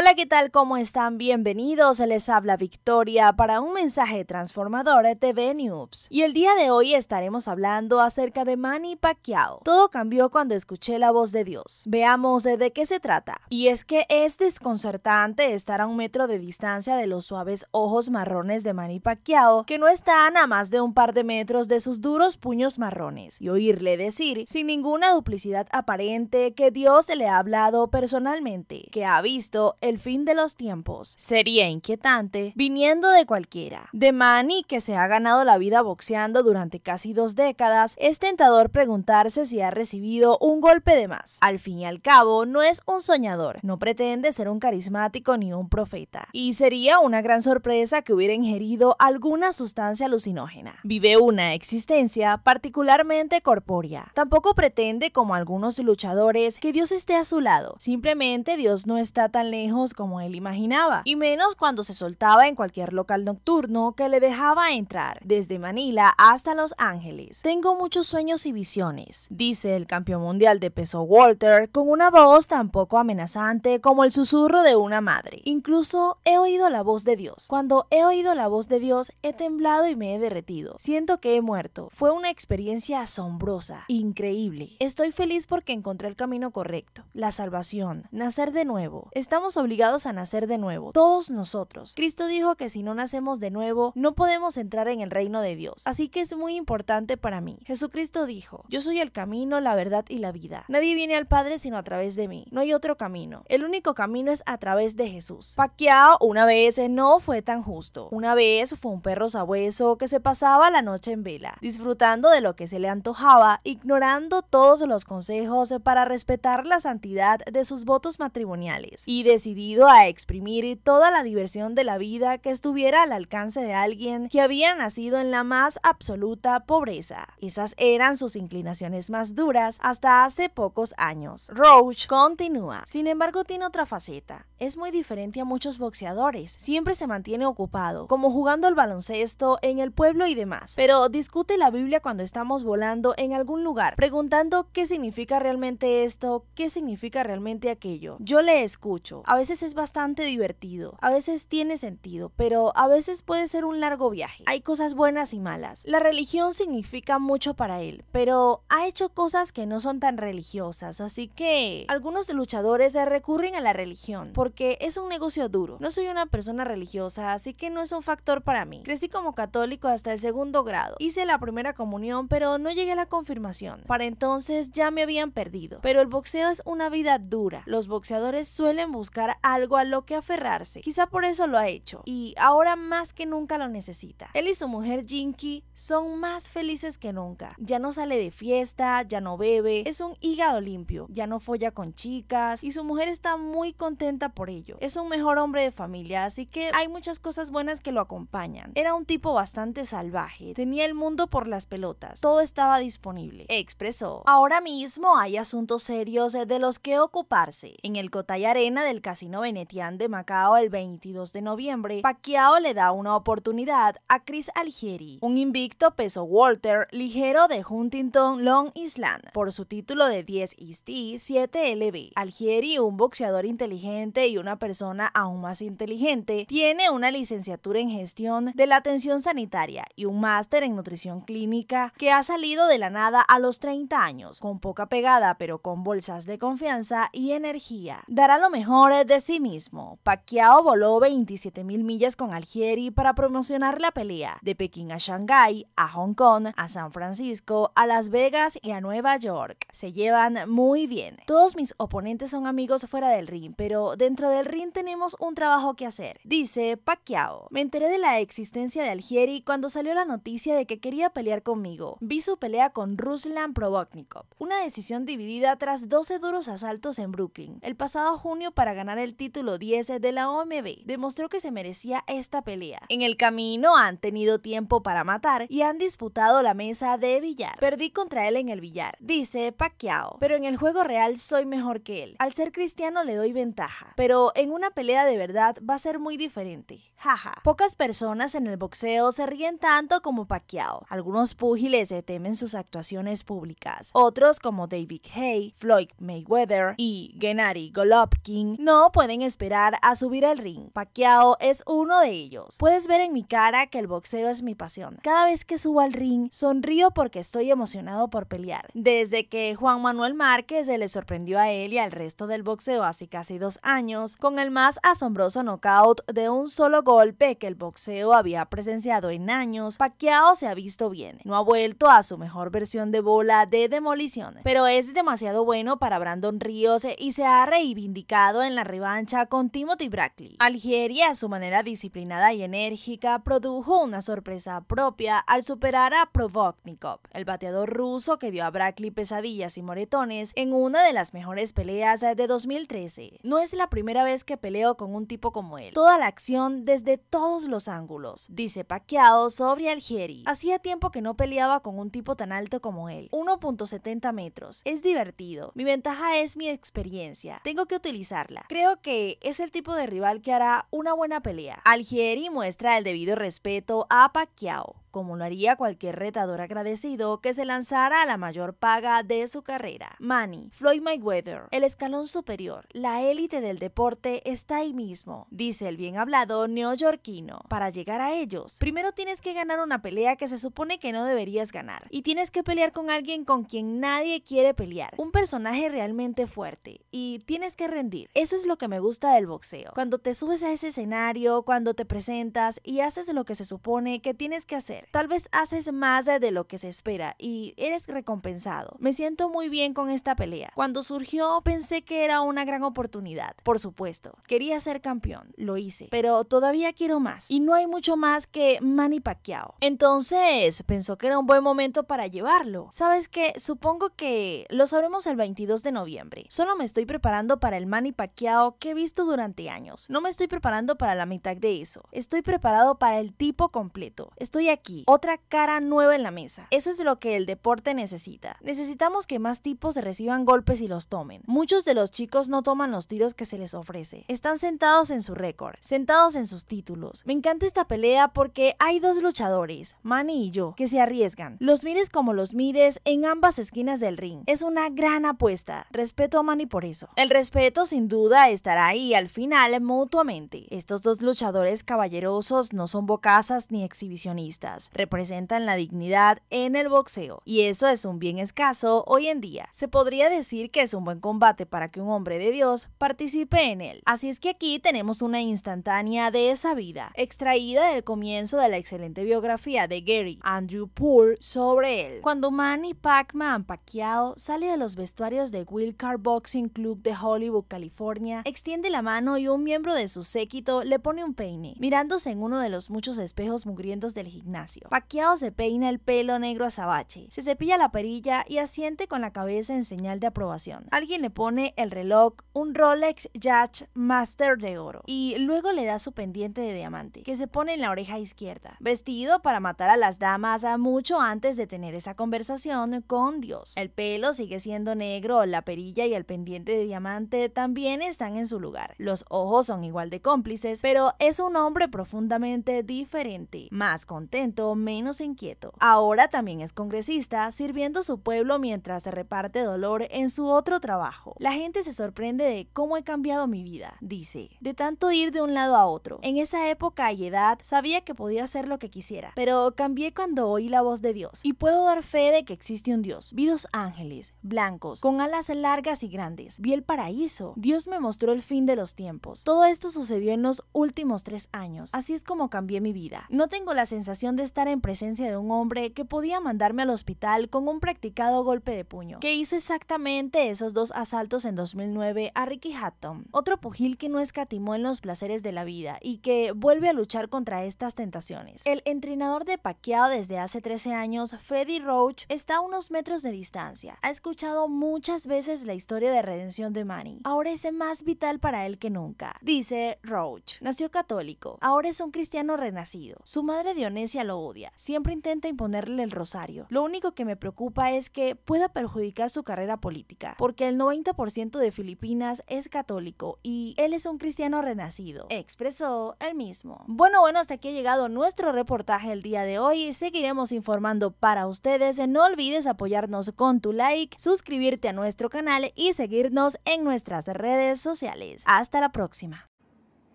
Hola, ¿qué tal? ¿Cómo están? Bienvenidos. Les habla Victoria para un mensaje transformador de TV News. Y el día de hoy estaremos hablando acerca de Manny Pacquiao. Todo cambió cuando escuché la voz de Dios. Veamos de qué se trata. Y es que es desconcertante estar a un metro de distancia de los suaves ojos marrones de Manny Pacquiao, que no están a más de un par de metros de sus duros puños marrones, y oírle decir, sin ninguna duplicidad aparente, que Dios le ha hablado personalmente, que ha visto fin de los tiempos. Sería inquietante viniendo de cualquiera. De Manny, que se ha ganado la vida boxeando durante casi dos décadas, es tentador preguntarse si ha recibido un golpe de más. Al fin y al cabo, no es un soñador, no pretende ser un carismático ni un profeta. Y sería una gran sorpresa que hubiera ingerido alguna sustancia alucinógena. Vive una existencia particularmente corpórea. Tampoco pretende, como algunos luchadores, que Dios esté a su lado. Simplemente Dios no está tan lejos como él imaginaba, y menos cuando se soltaba en cualquier local nocturno que le dejaba entrar, desde Manila hasta Los Ángeles. Tengo muchos sueños y visiones, dice el campeón mundial de peso Walter con una voz tan poco amenazante como el susurro de una madre. Incluso he oído la voz de Dios. Cuando he oído la voz de Dios he temblado y me he derretido. Siento que he muerto. Fue una experiencia asombrosa, increíble. Estoy feliz porque encontré el camino correcto, la salvación, nacer de nuevo. Estamos obligados a nacer de nuevo, todos nosotros. Cristo dijo que si no nacemos de nuevo, no podemos entrar en el reino de Dios. Así que es muy importante para mí. Jesucristo dijo, yo soy el camino, la verdad y la vida. Nadie viene al Padre sino a través de mí. No hay otro camino. El único camino es a través de Jesús. Pacquiao una vez no fue tan justo. Una vez fue un perro sabueso que se pasaba la noche en vela, disfrutando de lo que se le antojaba, ignorando todos los consejos para respetar la santidad de sus votos matrimoniales y decidió decidido a exprimir toda la diversión de la vida que estuviera al alcance de alguien que había nacido en la más absoluta pobreza. Esas eran sus inclinaciones más duras hasta hace pocos años. Roach continúa. Sin embargo, tiene otra faceta. Es muy diferente a muchos boxeadores. Siempre se mantiene ocupado, como jugando al baloncesto en el pueblo y demás. Pero discute la Biblia cuando estamos volando en algún lugar, preguntando qué significa realmente esto, qué significa realmente aquello. Yo le escucho. Veces es bastante divertido, a veces tiene sentido, pero a veces puede ser un largo viaje. Hay cosas buenas y malas. La religión significa mucho para él, pero ha hecho cosas que no son tan religiosas, así que algunos luchadores recurren a la religión porque es un negocio duro. No soy una persona religiosa, así que no es un factor para mí. Crecí como católico hasta el segundo grado. Hice la primera comunión, pero no llegué a la confirmación. Para entonces ya me habían perdido. Pero el boxeo es una vida dura. Los boxeadores suelen buscar algo a lo que aferrarse. Quizá por eso lo ha hecho y ahora más que nunca lo necesita. Él y su mujer Jinky son más felices que nunca. Ya no sale de fiesta, ya no bebe, es un hígado limpio, ya no folla con chicas y su mujer está muy contenta por ello. Es un mejor hombre de familia, así que hay muchas cosas buenas que lo acompañan. Era un tipo bastante salvaje, tenía el mundo por las pelotas, todo estaba disponible. Expresó. Ahora mismo hay asuntos serios de los que ocuparse. En el Cotay Arena del casino Casino Venetian de Macao el 22 de noviembre, Pacquiao le da una oportunidad a Chris Algieri, un invicto peso Walter ligero de Huntington Long Island, por su título de 10 East 7 LB. Algieri, un boxeador inteligente y una persona aún más inteligente, tiene una licenciatura en gestión de la atención sanitaria y un máster en nutrición clínica que ha salido de la nada a los 30 años, con poca pegada pero con bolsas de confianza y energía. Dará lo mejor de sí mismo. Pacquiao voló 27.000 millas con Algieri para promocionar la pelea, de Pekín a Shanghái, a Hong Kong, a San Francisco, a Las Vegas y a Nueva York. Se llevan muy bien. Todos mis oponentes son amigos fuera del ring, pero dentro del ring tenemos un trabajo que hacer, dice Pacquiao. Me enteré de la existencia de Algieri cuando salió la noticia de que quería pelear conmigo. Vi su pelea con Ruslan Probotnikov, una decisión dividida tras 12 duros asaltos en Brooklyn, el pasado junio para ganar el título 10 de la OMB, demostró que se merecía esta pelea. En el camino han tenido tiempo para matar y han disputado la mesa de billar. Perdí contra él en el billar, dice Pacquiao, pero en el juego real soy mejor que él. Al ser cristiano le doy ventaja, pero en una pelea de verdad va a ser muy diferente. Jaja. Pocas personas en el boxeo se ríen tanto como Pacquiao. Algunos púgiles temen sus actuaciones públicas. Otros como David Hay, Floyd Mayweather y Gennady Golovkin no pueden esperar a subir al ring. Pacquiao es uno de ellos. Puedes ver en mi cara que el boxeo es mi pasión. Cada vez que subo al ring, sonrío porque estoy emocionado por pelear. Desde que Juan Manuel Márquez se le sorprendió a él y al resto del boxeo hace casi dos años, con el más asombroso knockout de un solo golpe que el boxeo había presenciado en años, Pacquiao se ha visto bien. No ha vuelto a su mejor versión de bola de demolición, pero es demasiado bueno para Brandon Ríos y se ha reivindicado en la revancha con Timothy Brackley. Algeria, a su manera disciplinada y enérgica, produjo una sorpresa propia al superar a Provoknikov, el bateador ruso que dio a Brackley pesadillas y moretones en una de las mejores peleas de 2013. No es la primera vez que peleo con un tipo como él. Toda la acción desde todos los ángulos, dice Pacquiao sobre Algieri. Hacía tiempo que no peleaba con un tipo tan alto como él, 1.70 metros. Es divertido. Mi ventaja es mi experiencia. Tengo que utilizarla. Creo que es el tipo de rival que hará una buena pelea. Algieri muestra el debido respeto a Pacquiao como lo haría cualquier retador agradecido que se lanzara a la mayor paga de su carrera. Manny, Floyd Mayweather, el escalón superior, la élite del deporte está ahí mismo, dice el bien hablado neoyorquino. Para llegar a ellos, primero tienes que ganar una pelea que se supone que no deberías ganar, y tienes que pelear con alguien con quien nadie quiere pelear, un personaje realmente fuerte, y tienes que rendir. Eso es lo que me gusta del boxeo. Cuando te subes a ese escenario, cuando te presentas y haces lo que se supone que tienes que Tal vez haces más de lo que se espera y eres recompensado. Me siento muy bien con esta pelea. Cuando surgió pensé que era una gran oportunidad. Por supuesto, quería ser campeón, lo hice, pero todavía quiero más y no hay mucho más que Manny Pacquiao. Entonces, pensó que era un buen momento para llevarlo. ¿Sabes qué? Supongo que lo sabremos el 22 de noviembre. Solo me estoy preparando para el Manny Pacquiao que he visto durante años. No me estoy preparando para la mitad de eso. Estoy preparado para el tipo completo. Estoy aquí otra cara nueva en la mesa. Eso es lo que el deporte necesita. Necesitamos que más tipos reciban golpes y los tomen. Muchos de los chicos no toman los tiros que se les ofrece. Están sentados en su récord, sentados en sus títulos. Me encanta esta pelea porque hay dos luchadores, Manny y yo, que se arriesgan. Los mires como los mires en ambas esquinas del ring. Es una gran apuesta. Respeto a Manny por eso. El respeto sin duda estará ahí al final mutuamente. Estos dos luchadores caballerosos no son bocazas ni exhibicionistas representan la dignidad en el boxeo, y eso es un bien escaso hoy en día. Se podría decir que es un buen combate para que un hombre de Dios participe en él. Así es que aquí tenemos una instantánea de esa vida, extraída del comienzo de la excelente biografía de Gary Andrew Poole sobre él. Cuando Manny Pacman Pacquiao sale de los vestuarios de Will Car Boxing Club de Hollywood, California, extiende la mano y un miembro de su séquito le pone un peine, mirándose en uno de los muchos espejos mugrientos del gimnasio. Paqueado se peina el pelo negro azabache, se cepilla la perilla y asiente con la cabeza en señal de aprobación. Alguien le pone el reloj, un Rolex Judge Master de oro, y luego le da su pendiente de diamante, que se pone en la oreja izquierda, vestido para matar a las damas mucho antes de tener esa conversación con Dios. El pelo sigue siendo negro, la perilla y el pendiente de diamante también están en su lugar. Los ojos son igual de cómplices, pero es un hombre profundamente diferente, más contento menos inquieto. Ahora también es congresista, sirviendo a su pueblo mientras se reparte dolor en su otro trabajo. La gente se sorprende de cómo he cambiado mi vida, dice, de tanto ir de un lado a otro. En esa época y edad sabía que podía hacer lo que quisiera, pero cambié cuando oí la voz de Dios. Y puedo dar fe de que existe un Dios. Vi dos ángeles, blancos, con alas largas y grandes. Vi el paraíso. Dios me mostró el fin de los tiempos. Todo esto sucedió en los últimos tres años. Así es como cambié mi vida. No tengo la sensación de estar en presencia de un hombre que podía mandarme al hospital con un practicado golpe de puño, que hizo exactamente esos dos asaltos en 2009 a Ricky Hatton, otro pugil que no escatimó en los placeres de la vida y que vuelve a luchar contra estas tentaciones. El entrenador de Pacquiao desde hace 13 años, Freddy Roach, está a unos metros de distancia. Ha escuchado muchas veces la historia de redención de Manny. Ahora es más vital para él que nunca. Dice Roach. Nació católico. Ahora es un cristiano renacido. Su madre Dionesia lo odia. Siempre intenta imponerle el rosario. Lo único que me preocupa es que pueda perjudicar su carrera política, porque el 90% de Filipinas es católico y él es un cristiano renacido, expresó él mismo. Bueno, bueno, hasta aquí ha llegado nuestro reportaje el día de hoy. Seguiremos informando para ustedes. No olvides apoyarnos con tu like, suscribirte a nuestro canal y seguirnos en nuestras redes sociales. Hasta la próxima.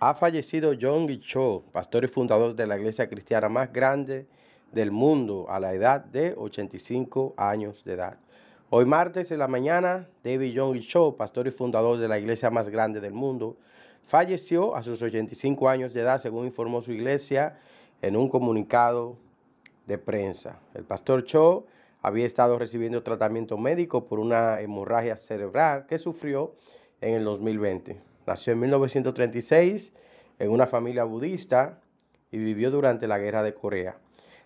Ha fallecido John Cho, pastor y fundador de la iglesia cristiana más grande del mundo a la edad de 85 años de edad. Hoy martes en la mañana, David John Cho, pastor y fundador de la iglesia más grande del mundo, falleció a sus 85 años de edad, según informó su iglesia en un comunicado de prensa. El pastor Cho había estado recibiendo tratamiento médico por una hemorragia cerebral que sufrió en el 2020. Nació en 1936 en una familia budista y vivió durante la Guerra de Corea.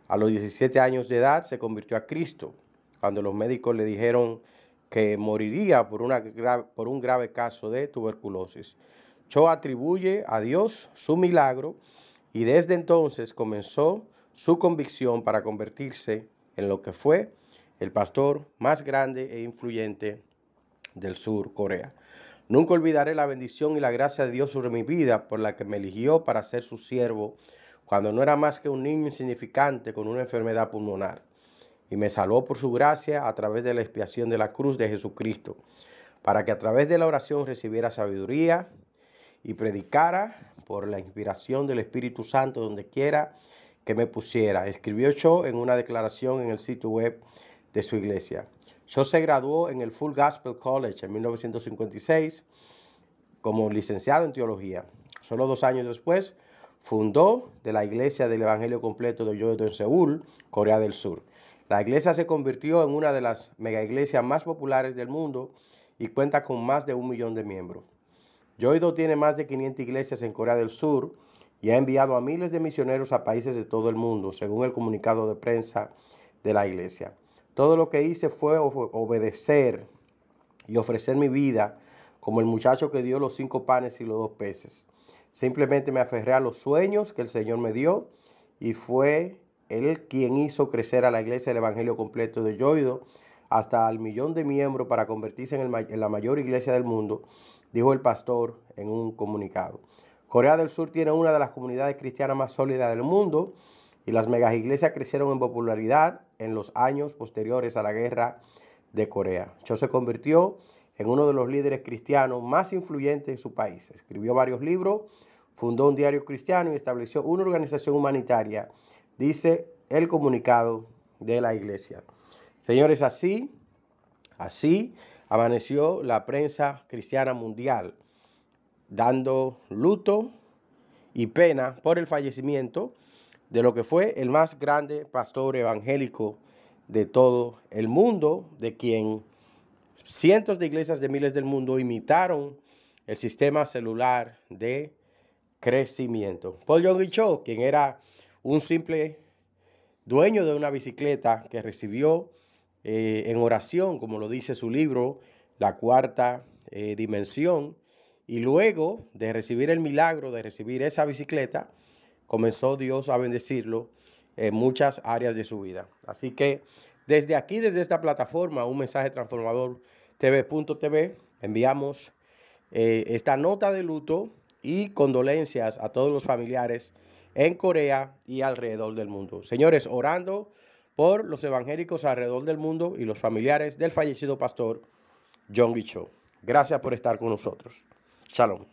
A los 17 años de edad se convirtió a Cristo cuando los médicos le dijeron que moriría por, un grave caso de tuberculosis. Cho atribuye a Dios su milagro y desde entonces comenzó su convicción para convertirse en lo que fue el pastor más grande e influyente del sur Corea. Nunca olvidaré la bendición y la gracia de Dios sobre mi vida por la que me eligió para ser su siervo cuando no era más que un niño insignificante con una enfermedad pulmonar y me salvó por su gracia a través de la expiación de la cruz de Jesucristo, para que a través de la oración recibiera sabiduría y predicara por la inspiración del Espíritu Santo donde quiera que me pusiera. Escribió yo en una declaración en el sitio web de su iglesia. Yo se graduó en el Full Gospel College en 1956 como licenciado en teología. Solo dos años después fundó de la Iglesia del Evangelio Completo de Yodo en Seúl, Corea del Sur. La iglesia se convirtió en una de las mega iglesias más populares del mundo y cuenta con más de un millón de miembros. Yoido tiene más de 500 iglesias en Corea del Sur y ha enviado a miles de misioneros a países de todo el mundo, según el comunicado de prensa de la iglesia. Todo lo que hice fue obedecer y ofrecer mi vida como el muchacho que dio los cinco panes y los dos peces. Simplemente me aferré a los sueños que el Señor me dio y fue Él quien hizo crecer a la iglesia del Evangelio completo de Yoido hasta el millón de miembros para convertirse en, en la mayor iglesia del mundo, dijo el pastor en un comunicado. Corea del Sur tiene una de las comunidades cristianas más sólidas del mundo y las megas iglesias crecieron en popularidad en los años posteriores a la guerra de Corea. Cho se convirtió en uno de los líderes cristianos más influyentes de su país. Escribió varios libros, fundó un diario cristiano y estableció una organización humanitaria, dice el comunicado de la iglesia. Señores, así, así amaneció la prensa cristiana mundial, dando luto y pena por el fallecimiento de lo que fue el más grande pastor evangélico de todo el mundo, de quien cientos de iglesias de miles del mundo imitaron el sistema celular de crecimiento. Paul Young Cho, quien era un simple dueño de una bicicleta que recibió eh, en oración, como lo dice su libro, la cuarta eh, dimensión, y luego de recibir el milagro de recibir esa bicicleta, comenzó Dios a bendecirlo en muchas áreas de su vida. Así que desde aquí, desde esta plataforma, un mensaje transformador TV.tv, enviamos eh, esta nota de luto y condolencias a todos los familiares en Corea y alrededor del mundo. Señores, orando por los evangélicos alrededor del mundo y los familiares del fallecido pastor John Gicho. Gracias por estar con nosotros. Shalom.